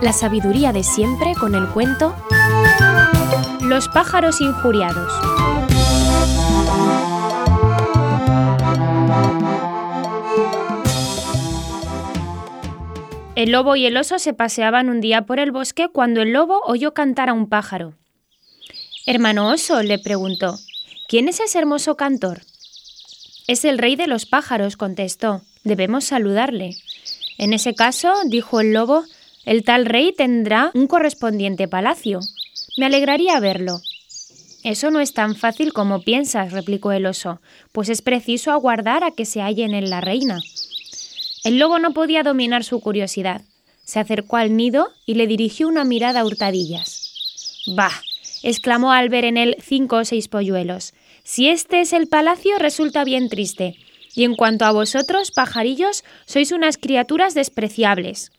La sabiduría de siempre con el cuento Los pájaros injuriados. El lobo y el oso se paseaban un día por el bosque cuando el lobo oyó cantar a un pájaro. Hermano oso, le preguntó, ¿quién es ese hermoso cantor? Es el rey de los pájaros, contestó. Debemos saludarle. En ese caso, dijo el lobo, el tal rey tendrá un correspondiente palacio. Me alegraría verlo. Eso no es tan fácil como piensas, replicó el oso, pues es preciso aguardar a que se hallen en la reina. El lobo no podía dominar su curiosidad. Se acercó al nido y le dirigió una mirada a hurtadillas. Bah, exclamó al ver en él cinco o seis polluelos. Si este es el palacio, resulta bien triste. Y en cuanto a vosotros, pajarillos, sois unas criaturas despreciables.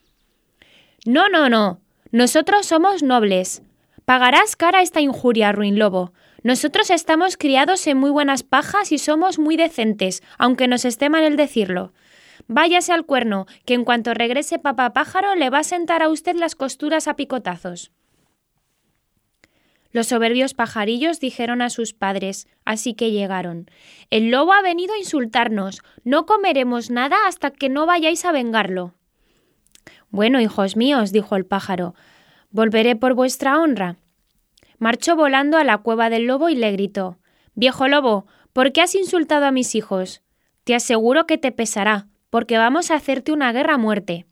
No, no, no. Nosotros somos nobles. Pagarás cara esta injuria, ruin lobo. Nosotros estamos criados en muy buenas pajas y somos muy decentes, aunque nos esté mal el decirlo. Váyase al cuerno, que en cuanto regrese papá pájaro le va a sentar a usted las costuras a picotazos. Los soberbios pajarillos dijeron a sus padres, así que llegaron. El lobo ha venido a insultarnos. No comeremos nada hasta que no vayáis a vengarlo. Bueno, hijos míos, dijo el pájaro, volveré por vuestra honra. Marchó volando a la cueva del lobo y le gritó Viejo lobo, ¿por qué has insultado a mis hijos? Te aseguro que te pesará, porque vamos a hacerte una guerra a muerte.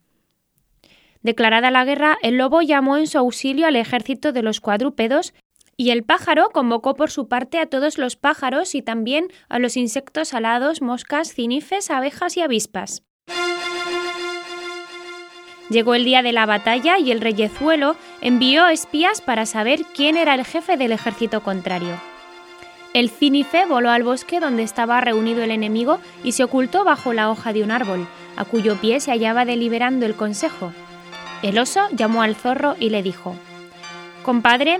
Declarada la guerra, el lobo llamó en su auxilio al ejército de los cuadrúpedos y el pájaro convocó por su parte a todos los pájaros y también a los insectos alados, moscas, cinifes, abejas y avispas. Llegó el día de la batalla y el reyezuelo envió espías para saber quién era el jefe del ejército contrario. El cínife voló al bosque donde estaba reunido el enemigo y se ocultó bajo la hoja de un árbol, a cuyo pie se hallaba deliberando el consejo. El oso llamó al zorro y le dijo Compadre,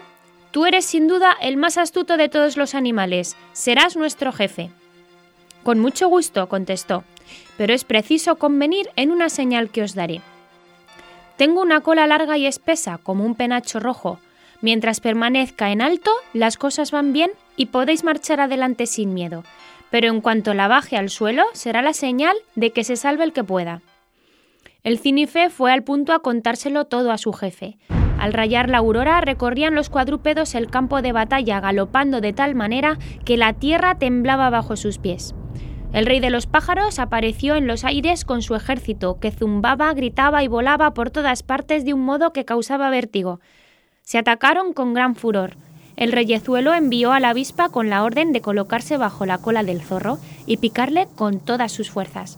Tú eres sin duda el más astuto de todos los animales, serás nuestro jefe. Con mucho gusto, contestó, pero es preciso convenir en una señal que os daré. Tengo una cola larga y espesa, como un penacho rojo. Mientras permanezca en alto, las cosas van bien y podéis marchar adelante sin miedo, pero en cuanto la baje al suelo, será la señal de que se salve el que pueda. El cínife fue al punto a contárselo todo a su jefe. Al rayar la aurora recorrían los cuadrúpedos el campo de batalla galopando de tal manera que la tierra temblaba bajo sus pies. El rey de los pájaros apareció en los aires con su ejército, que zumbaba, gritaba y volaba por todas partes de un modo que causaba vértigo. Se atacaron con gran furor. El reyezuelo envió a la avispa con la orden de colocarse bajo la cola del zorro y picarle con todas sus fuerzas.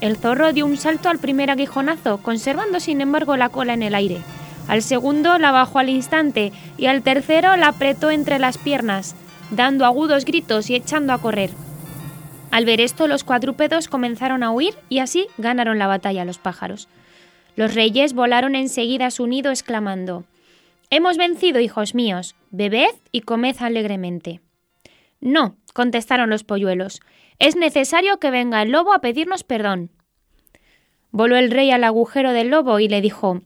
El zorro dio un salto al primer aguijonazo, conservando sin embargo la cola en el aire. Al segundo la bajó al instante y al tercero la apretó entre las piernas, dando agudos gritos y echando a correr. Al ver esto, los cuadrúpedos comenzaron a huir y así ganaron la batalla los pájaros. Los reyes volaron enseguida a su nido exclamando Hemos vencido, hijos míos, bebed y comed alegremente. No, contestaron los polluelos, es necesario que venga el lobo a pedirnos perdón. Voló el rey al agujero del lobo y le dijo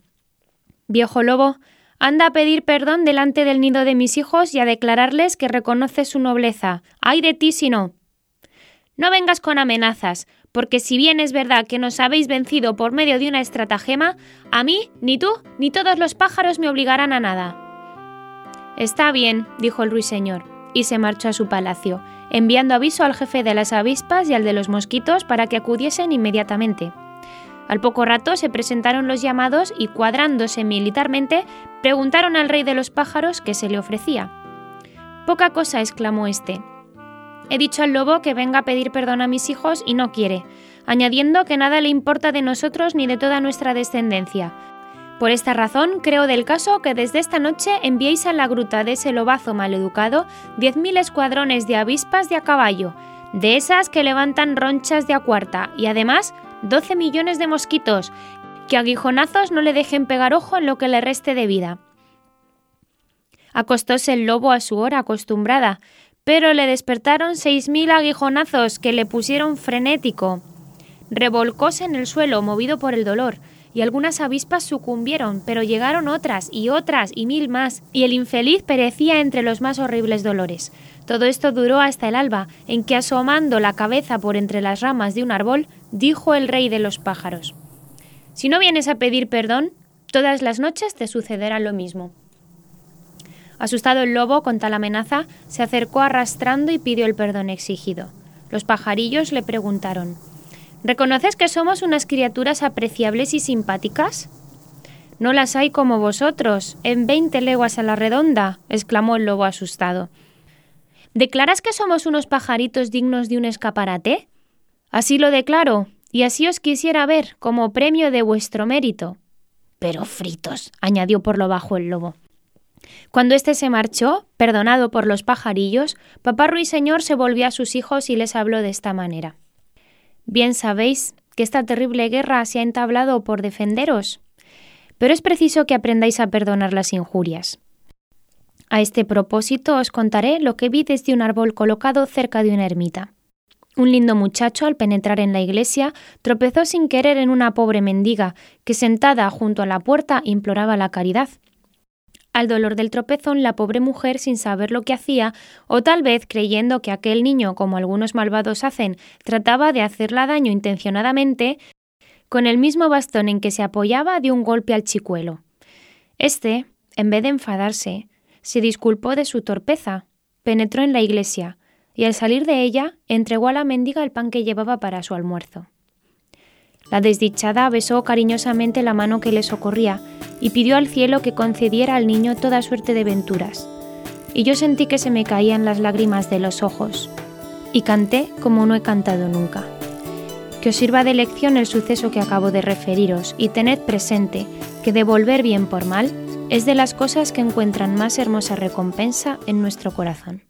Viejo lobo, anda a pedir perdón delante del nido de mis hijos y a declararles que reconoce su nobleza. ¡Ay de ti si no! No vengas con amenazas, porque si bien es verdad que nos habéis vencido por medio de una estratagema, a mí, ni tú, ni todos los pájaros me obligarán a nada. Está bien, dijo el ruiseñor, y se marchó a su palacio, enviando aviso al jefe de las avispas y al de los mosquitos para que acudiesen inmediatamente. Al poco rato se presentaron los llamados y, cuadrándose militarmente, preguntaron al rey de los pájaros qué se le ofrecía. Poca cosa, exclamó éste. He dicho al lobo que venga a pedir perdón a mis hijos y no quiere, añadiendo que nada le importa de nosotros ni de toda nuestra descendencia. Por esta razón, creo del caso que desde esta noche enviéis a la gruta de ese lobazo maleducado diez mil escuadrones de avispas de a caballo, de esas que levantan ronchas de a cuarta, y además 12 millones de mosquitos, que aguijonazos no le dejen pegar ojo en lo que le reste de vida. Acostóse el lobo a su hora acostumbrada, pero le despertaron seis mil aguijonazos que le pusieron frenético. Revolcóse en el suelo, movido por el dolor, y algunas avispas sucumbieron, pero llegaron otras y otras y mil más, y el infeliz perecía entre los más horribles dolores. Todo esto duró hasta el alba, en que asomando la cabeza por entre las ramas de un árbol, dijo el rey de los pájaros Si no vienes a pedir perdón, todas las noches te sucederá lo mismo. Asustado el lobo con tal amenaza, se acercó arrastrando y pidió el perdón exigido. Los pajarillos le preguntaron ¿Reconoces que somos unas criaturas apreciables y simpáticas? No las hay como vosotros, en veinte leguas a la redonda, exclamó el lobo asustado. ¿Declaras que somos unos pajaritos dignos de un escaparate? Así lo declaro, y así os quisiera ver, como premio de vuestro mérito. Pero fritos, añadió por lo bajo el lobo. Cuando éste se marchó, perdonado por los pajarillos, papá Ruiseñor se volvió a sus hijos y les habló de esta manera. Bien sabéis que esta terrible guerra se ha entablado por defenderos, pero es preciso que aprendáis a perdonar las injurias. A este propósito os contaré lo que vi desde un árbol colocado cerca de una ermita. Un lindo muchacho, al penetrar en la iglesia, tropezó sin querer en una pobre mendiga, que sentada junto a la puerta imploraba la caridad. Al dolor del tropezón, la pobre mujer, sin saber lo que hacía, o tal vez creyendo que aquel niño, como algunos malvados hacen, trataba de hacerla daño intencionadamente, con el mismo bastón en que se apoyaba dio un golpe al chicuelo. Este, en vez de enfadarse, se disculpó de su torpeza, penetró en la iglesia, y al salir de ella entregó a la mendiga el pan que llevaba para su almuerzo. La desdichada besó cariñosamente la mano que le socorría y pidió al cielo que concediera al niño toda suerte de venturas. Y yo sentí que se me caían las lágrimas de los ojos, y canté como no he cantado nunca. Que os sirva de lección el suceso que acabo de referiros y tened presente que devolver bien por mal es de las cosas que encuentran más hermosa recompensa en nuestro corazón.